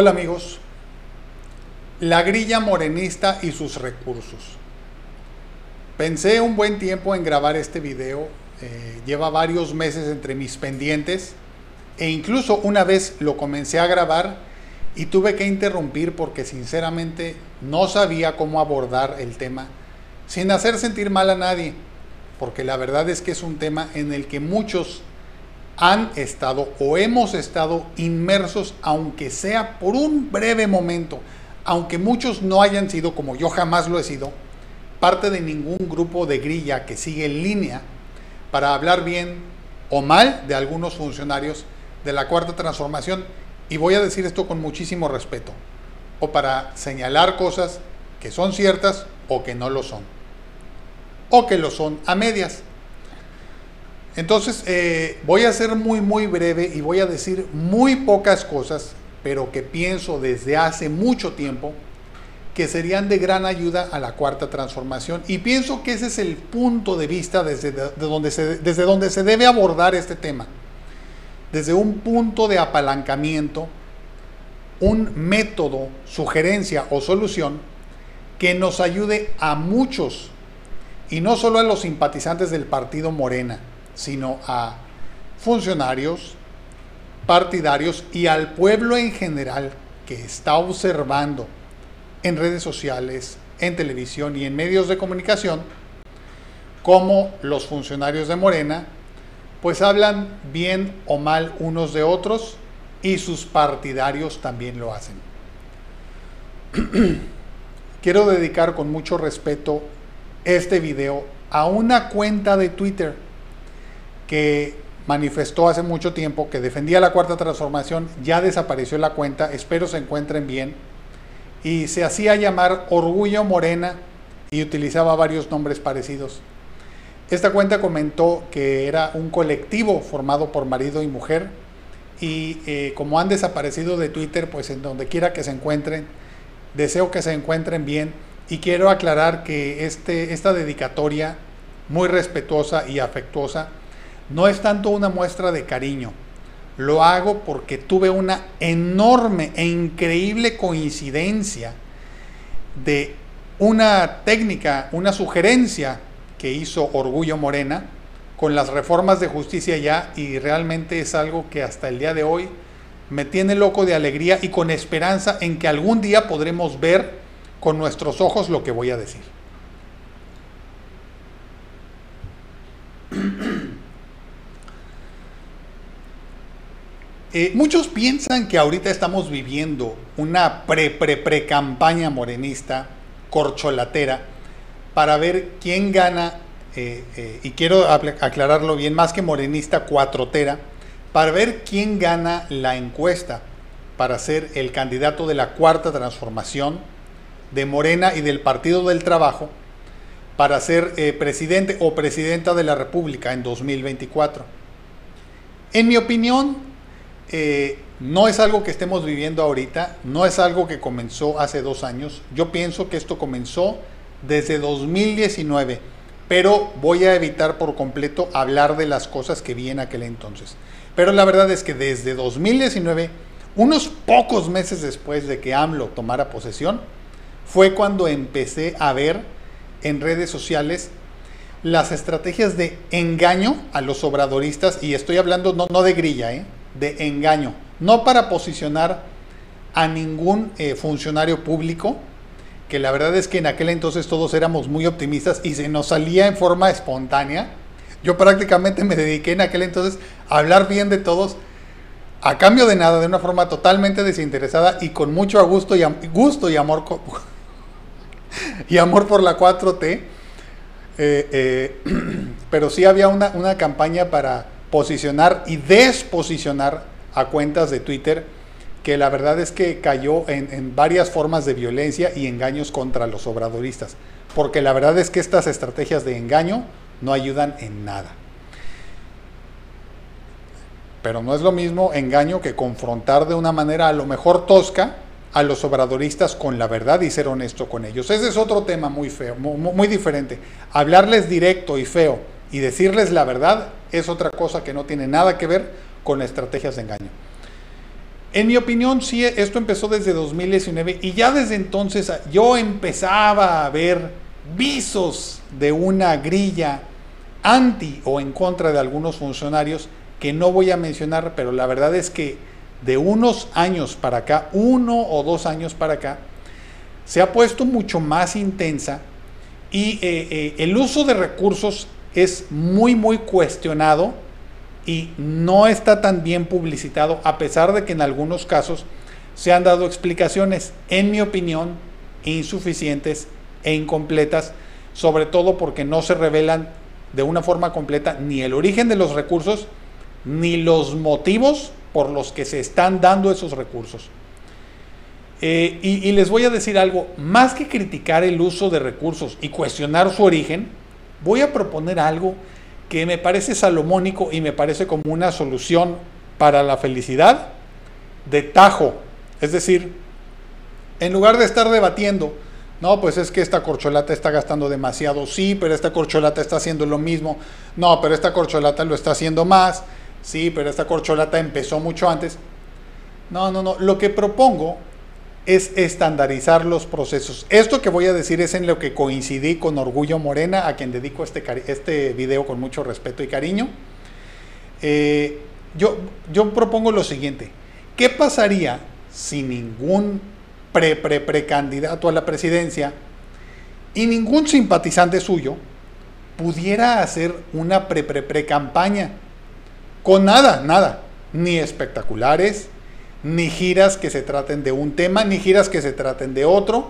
Hola amigos, la grilla morenista y sus recursos. Pensé un buen tiempo en grabar este video, eh, lleva varios meses entre mis pendientes e incluso una vez lo comencé a grabar y tuve que interrumpir porque sinceramente no sabía cómo abordar el tema sin hacer sentir mal a nadie, porque la verdad es que es un tema en el que muchos han estado o hemos estado inmersos, aunque sea por un breve momento, aunque muchos no hayan sido, como yo jamás lo he sido, parte de ningún grupo de grilla que sigue en línea para hablar bien o mal de algunos funcionarios de la cuarta transformación. Y voy a decir esto con muchísimo respeto, o para señalar cosas que son ciertas o que no lo son, o que lo son a medias. Entonces, eh, voy a ser muy, muy breve y voy a decir muy pocas cosas, pero que pienso desde hace mucho tiempo que serían de gran ayuda a la cuarta transformación. Y pienso que ese es el punto de vista desde, donde, desde donde se debe abordar este tema. Desde un punto de apalancamiento, un método, sugerencia o solución que nos ayude a muchos, y no solo a los simpatizantes del partido Morena, sino a funcionarios, partidarios y al pueblo en general que está observando en redes sociales, en televisión y en medios de comunicación, como los funcionarios de Morena, pues hablan bien o mal unos de otros y sus partidarios también lo hacen. Quiero dedicar con mucho respeto este video a una cuenta de Twitter que manifestó hace mucho tiempo que defendía la cuarta transformación, ya desapareció la cuenta, espero se encuentren bien, y se hacía llamar Orgullo Morena y utilizaba varios nombres parecidos. Esta cuenta comentó que era un colectivo formado por marido y mujer y eh, como han desaparecido de Twitter, pues en donde quiera que se encuentren, deseo que se encuentren bien y quiero aclarar que este, esta dedicatoria muy respetuosa y afectuosa no es tanto una muestra de cariño, lo hago porque tuve una enorme e increíble coincidencia de una técnica, una sugerencia que hizo Orgullo Morena con las reformas de justicia ya y realmente es algo que hasta el día de hoy me tiene loco de alegría y con esperanza en que algún día podremos ver con nuestros ojos lo que voy a decir. Eh, muchos piensan que ahorita estamos viviendo una pre-pre-pre-campaña morenista, corcholatera, para ver quién gana, eh, eh, y quiero aclararlo bien, más que morenista, cuatrotera, para ver quién gana la encuesta para ser el candidato de la cuarta transformación de Morena y del Partido del Trabajo para ser presidente o presidenta de la República en 2024. En mi opinión, eh, no es algo que estemos viviendo ahorita, no es algo que comenzó hace dos años. Yo pienso que esto comenzó desde 2019, pero voy a evitar por completo hablar de las cosas que vi en aquel entonces. Pero la verdad es que desde 2019, unos pocos meses después de que AMLO tomara posesión, fue cuando empecé a ver en redes sociales las estrategias de engaño a los obradoristas, y estoy hablando no, no de grilla, ¿eh? De engaño, no para posicionar a ningún eh, funcionario público, que la verdad es que en aquel entonces todos éramos muy optimistas y se nos salía en forma espontánea. Yo prácticamente me dediqué en aquel entonces a hablar bien de todos, a cambio de nada, de una forma totalmente desinteresada y con mucho gusto y, gusto y amor y amor por la 4T. Eh, eh, pero sí había una, una campaña para posicionar y desposicionar a cuentas de Twitter que la verdad es que cayó en, varias formas de violencia y engaños contra los obradoristas, porque la verdad es que estas estrategias de engaño no ayudan en nada. Pero no es lo mismo engaño que confrontar de una manera a lo mejor tosca a los obradoristas con la verdad y ser honesto con ellos. Ese es otro tema muy feo, muy, diferente. Hablarles directo y feo y decirles la verdad es otra cosa que no tiene nada que ver con estrategias de engaño. En mi opinión, sí, esto empezó desde 2019 y ya desde entonces yo empezaba a ver visos de una grilla anti o en contra de algunos funcionarios que no voy a mencionar, pero la verdad es que de unos años para acá, uno o dos años para acá, se ha puesto mucho más intensa y eh, eh, el uso de recursos es muy, muy cuestionado y no está tan bien publicitado, a pesar de que en algunos casos se han dado explicaciones, en mi opinión, insuficientes e incompletas, sobre todo porque no se revelan de una forma completa ni el origen de los recursos, ni los motivos por los que se están dando esos recursos. Eh, y, y les voy a decir algo, más que criticar el uso de recursos y cuestionar su origen, voy a proponer algo que me parece salomónico y me parece como una solución para la felicidad de tajo. Es decir, en lugar de estar debatiendo, no, pues es que esta corcholata está gastando demasiado, sí, pero esta corcholata está haciendo lo mismo, no, pero esta corcholata lo está haciendo más, sí, pero esta corcholata empezó mucho antes. No, no, no, lo que propongo es estandarizar los procesos. Esto que voy a decir es en lo que coincidí con Orgullo Morena, a quien dedico este, este video con mucho respeto y cariño. Eh, yo, yo propongo lo siguiente, ¿qué pasaría si ningún pre-pre-precandidato a la presidencia y ningún simpatizante suyo pudiera hacer una pre-pre-pre-campaña? Con nada, nada, ni espectaculares, ni giras que se traten de un tema, ni giras que se traten de otro,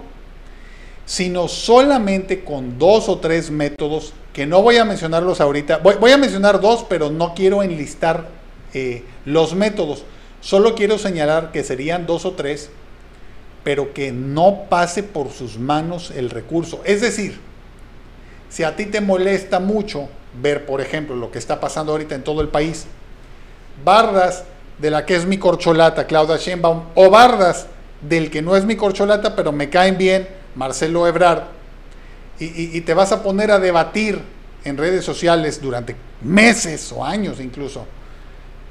sino solamente con dos o tres métodos, que no voy a mencionarlos ahorita, voy, a mencionar dos, pero no quiero enlistar eh, los métodos, solo quiero señalar que serían dos o tres, pero que no pase por sus manos el recurso. Es decir, si a ti te molesta mucho ver, por ejemplo, lo que está pasando ahorita en todo el país, bardas de la que es mi corcholata, Claudia Sheinbaum, o bardas del que no es mi corcholata, pero me caen bien, Marcelo Ebrard, y, te vas a poner a debatir en redes sociales durante meses o años incluso,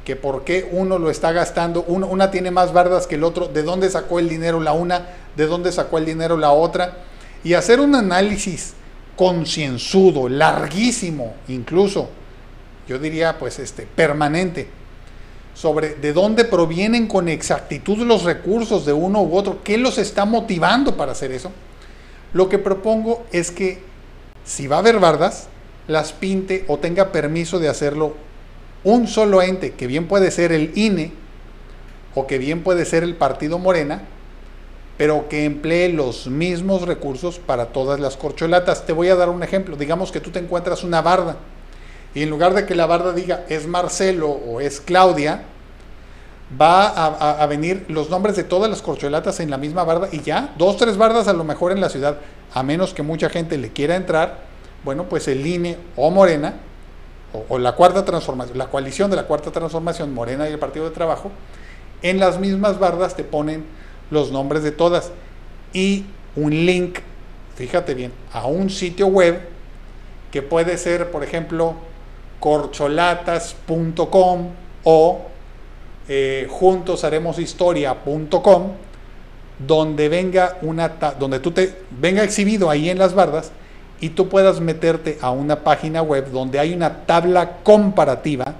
que por qué uno lo está gastando, una tiene más bardas que el otro, de dónde sacó el dinero la una, de dónde sacó el dinero la otra, y hacer un análisis concienzudo, larguísimo, incluso, yo diría pues este, permanente, sobre de dónde provienen con exactitud los recursos de uno u otro, qué los está motivando para hacer eso. Lo que propongo es que si va a haber bardas, las pinte o tenga permiso de hacerlo un solo ente, que bien puede ser el INE o que bien puede ser el Partido Morena, pero que emplee los mismos recursos para todas las corcholatas. Te voy a dar un ejemplo. Digamos que tú te encuentras una barda y en lugar de que la barda diga es Marcelo o es Claudia, va a, venir los nombres de todas las corcholatas en la misma barda y ya, dos, tres bardas a lo mejor en la ciudad, a menos que mucha gente le quiera entrar, bueno, pues el INE o Morena, o, la cuarta transformación, la coalición de la cuarta transformación, Morena y el Partido de Trabajo, en las mismas bardas te ponen los nombres de todas. Y un link, fíjate bien, a un sitio web que puede ser, por ejemplo, corcholatas.com o eh, historia.com donde venga una donde tú te venga exhibido ahí en las bardas y tú puedas meterte a una página web donde hay una tabla comparativa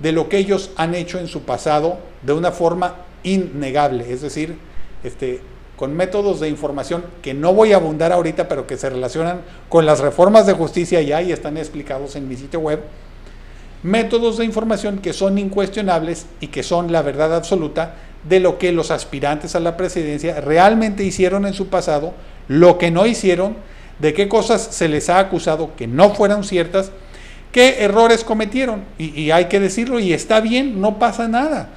de lo que ellos han hecho en su pasado de una forma innegable, es decir, este, con métodos de información que no voy a abundar ahorita, pero que se relacionan con las reformas de justicia ya y están explicados en mi sitio web, métodos de información que son incuestionables y que son la verdad absoluta de lo que los aspirantes a la presidencia realmente hicieron en su pasado, lo que no hicieron, de qué cosas se les ha acusado que no fueron ciertas, qué errores cometieron. Y, y hay que decirlo, y está bien, no pasa nada.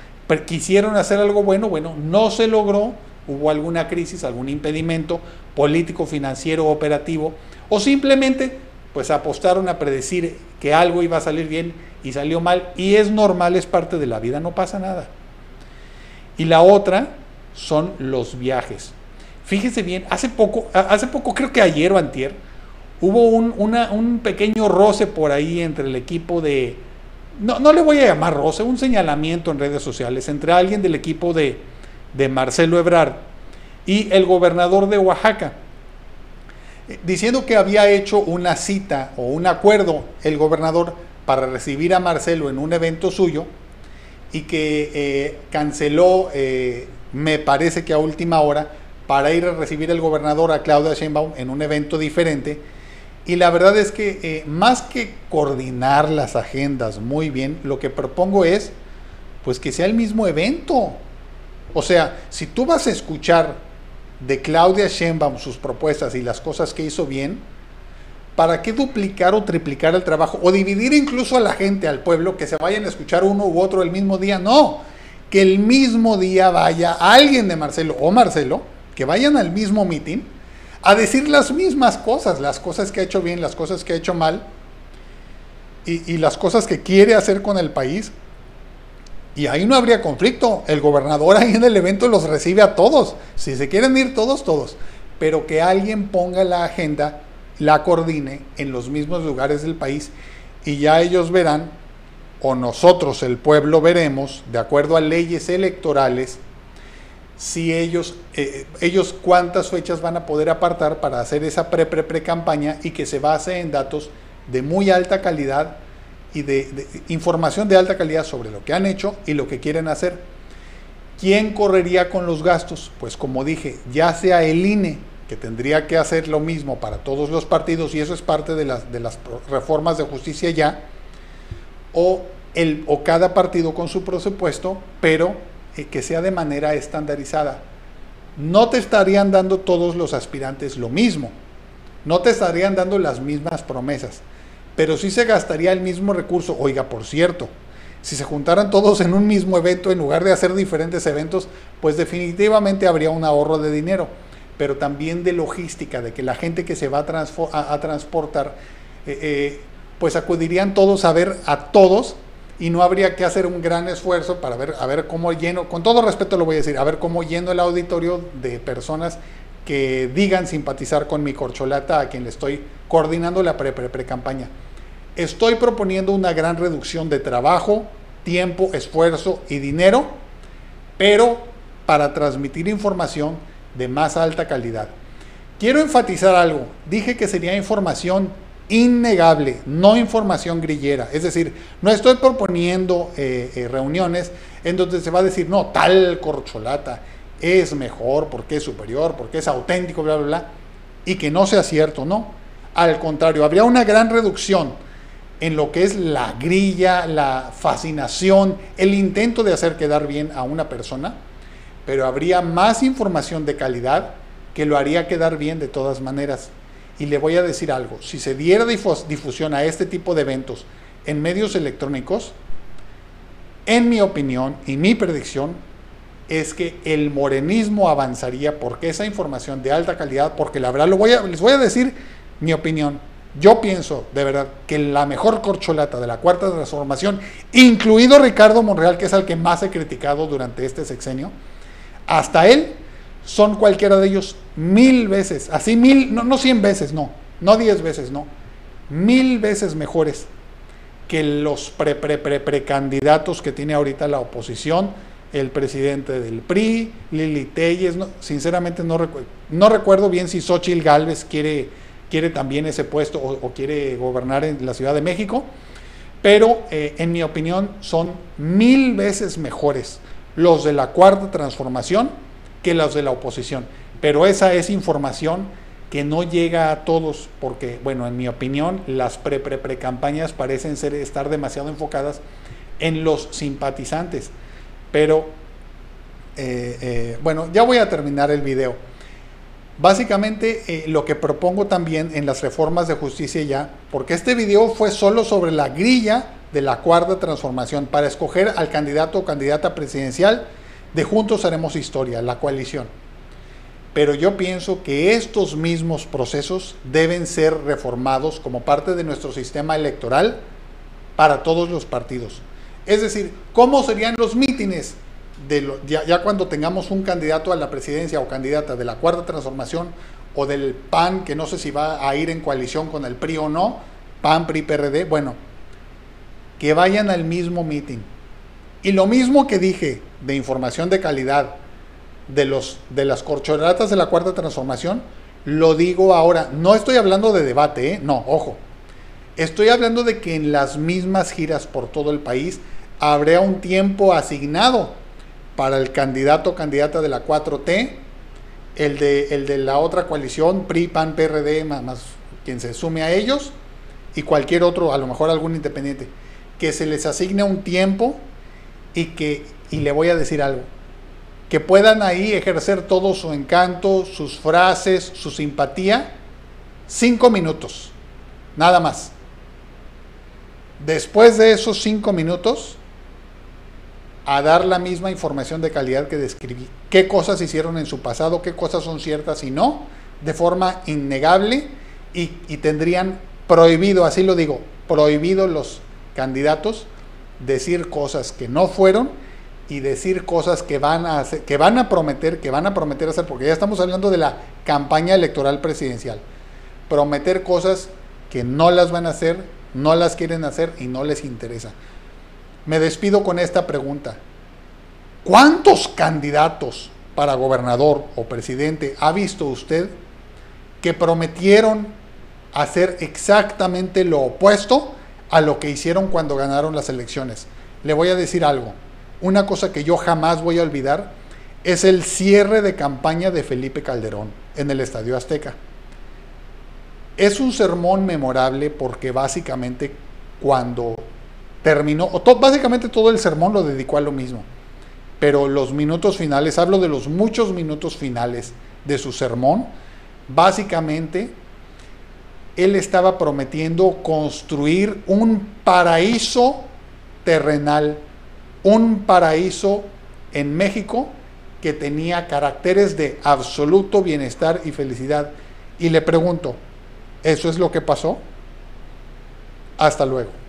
Quisieron hacer algo bueno, bueno, no se logró, hubo alguna crisis, algún impedimento político, financiero, operativo, o simplemente pues apostaron a predecir que algo iba a salir bien y salió mal, y es normal, es parte de la vida, no pasa nada. Y la otra son los viajes. Fíjese bien, hace poco, hace poco, creo que ayer o antier, hubo un, un pequeño roce por ahí entre el equipo de, no, no le voy a llamar roce, un señalamiento en redes sociales entre alguien del equipo de, de Marcelo Ebrard y el gobernador de Oaxaca, diciendo que había hecho una cita o un acuerdo el gobernador para recibir a Marcelo en un evento suyo y que eh, canceló, eh, me parece que a última hora, para ir a recibir el gobernador a Claudia Sheinbaum en un evento diferente. Y la verdad es que eh, más que coordinar las agendas muy bien, lo que propongo es pues que sea el mismo evento. O sea, si tú vas a escuchar de Claudia Sheinbaum sus propuestas y las cosas que hizo bien, ¿para qué duplicar o triplicar el trabajo? O dividir incluso a la gente, al pueblo, que se vayan a escuchar uno u otro el mismo día. No, que el mismo día vaya alguien de Marcelo o Marcelo, que vayan al mismo meeting a decir las mismas cosas, las cosas que ha hecho bien, las cosas que ha hecho mal y, y las cosas que quiere hacer con el país y ahí no habría conflicto. El gobernador ahí en el evento los recibe a todos. Si se quieren ir todos, todos. Pero que alguien ponga la agenda, la coordine en los mismos lugares del país y ya ellos verán, o nosotros, el pueblo, veremos, de acuerdo a leyes electorales, si ellos, eh, ellos cuántas fechas van a poder apartar para hacer esa pre-pre-pre-campaña y que se base en datos de muy alta calidad y de, información de alta calidad sobre lo que han hecho y lo que quieren hacer. ¿Quién correría con los gastos? Pues como dije, ya sea el INE, que tendría que hacer lo mismo para todos los partidos, y eso es parte de las, de las reformas de justicia ya, o, el, o cada partido con su presupuesto, pero eh, que sea de manera estandarizada. No te estarían dando todos los aspirantes lo mismo, no te estarían dando las mismas promesas pero sí se gastaría el mismo recurso. Oiga, por cierto, si se juntaran todos en un mismo evento en lugar de hacer diferentes eventos, pues definitivamente habría un ahorro de dinero, pero también de logística, de que la gente que se va a, transportar, eh, eh, pues acudirían todos a ver a todos y no habría que hacer un gran esfuerzo para ver, a ver cómo lleno, con todo respeto lo voy a decir, a ver cómo lleno el auditorio de personas que digan simpatizar con mi corcholata a quien le estoy coordinando la pre-pre-pre-campaña. Estoy proponiendo una gran reducción de trabajo, tiempo, esfuerzo y dinero, pero para transmitir información de más alta calidad. Quiero enfatizar algo. Dije que sería información innegable, no información grillera. Es decir, no estoy proponiendo eh, eh, reuniones en donde se va a decir, no, tal corcholata es mejor porque es superior, porque es auténtico, bla, bla, bla, y que no sea cierto, no. Al contrario, habría una gran reducción en lo que es la grilla, la fascinación, el intento de hacer quedar bien a una persona, pero habría más información de calidad que lo haría quedar bien de todas maneras. Y le voy a decir algo, si se diera difusión a este tipo de eventos en medios electrónicos, en mi opinión y mi predicción es que el morenismo avanzaría porque esa información de alta calidad, porque la verdad lo voy a, les voy a decir mi opinión, yo pienso, de verdad, que la mejor corcholata de la cuarta transformación, incluido Ricardo Monreal, que es el que más he criticado durante este sexenio, hasta él son cualquiera de ellos mil veces, así mil, no, no cien veces, no, no diez veces, no, mil veces mejores que los pre, pre, pre, precandidatos que tiene ahorita la oposición, el presidente del PRI, Lili Telles, no, sinceramente no, recuerdo, no recuerdo bien si Xochitl Galvez quiere quiere también ese puesto o, quiere gobernar en la Ciudad de México, pero eh, en mi opinión son mil veces mejores los de la cuarta transformación que los de la oposición. Pero esa es información que no llega a todos, porque, bueno, en mi opinión, las pre-pre-pre-campañas parecen ser, estar demasiado enfocadas en los simpatizantes. Pero, eh, eh, bueno, ya voy a terminar el video. Básicamente eh, lo que propongo también en las reformas de justicia ya, porque este video fue solo sobre la grilla de la cuarta transformación para escoger al candidato o candidata presidencial de Juntos Haremos Historia, la coalición. Pero yo pienso que estos mismos procesos deben ser reformados como parte de nuestro sistema electoral para todos los partidos. Es decir, ¿cómo serían los mítines ya, cuando tengamos un candidato a la presidencia o candidata de la cuarta transformación o del PAN, que no sé si va a ir en coalición con el PRI o no, PAN, PRI, PRD, bueno, que vayan al mismo meeting. Y lo mismo que dije de información de calidad de, los, de las corcholatas de la cuarta transformación, lo digo ahora. No estoy hablando de debate, ¿eh? no, ojo. Estoy hablando de que en las mismas giras por todo el país habrá un tiempo asignado para el candidato o candidata de la 4T, el de, el de la otra coalición, PRI, PAN, PRD, más, quien se sume a ellos, y cualquier otro, a lo mejor algún independiente, que se les asigne un tiempo y que, y le voy a decir algo, que puedan ahí ejercer todo su encanto, sus frases, su simpatía, cinco minutos, nada más. Después de esos cinco minutos, a dar la misma información de calidad que describí. ¿Qué cosas hicieron en su pasado? ¿Qué cosas son ciertas y no? De forma innegable y, y tendrían prohibido, así lo digo, prohibido los candidatos decir cosas que no fueron y decir cosas que van a hacer, que van a prometer, que van a prometer hacer, porque ya estamos hablando de la campaña electoral presidencial. Prometer cosas que no las van a hacer, no las quieren hacer y no les interesa. Me despido con esta pregunta. ¿Cuántos candidatos para gobernador o presidente ha visto usted que prometieron hacer exactamente lo opuesto a lo que hicieron cuando ganaron las elecciones? Le voy a decir algo una cosa que yo jamás voy a olvidar es el cierre de campaña de Felipe Calderón en el Estadio Azteca. Es un sermón memorable porque básicamente cuando terminó, o básicamente todo el sermón lo dedicó a lo mismo, pero los minutos finales, hablo de los muchos minutos finales de su sermón, básicamente él estaba prometiendo construir un paraíso terrenal un paraíso en México que tenía caracteres de absoluto bienestar y felicidad. Y le pregunto, ¿eso es lo que pasó? Hasta luego.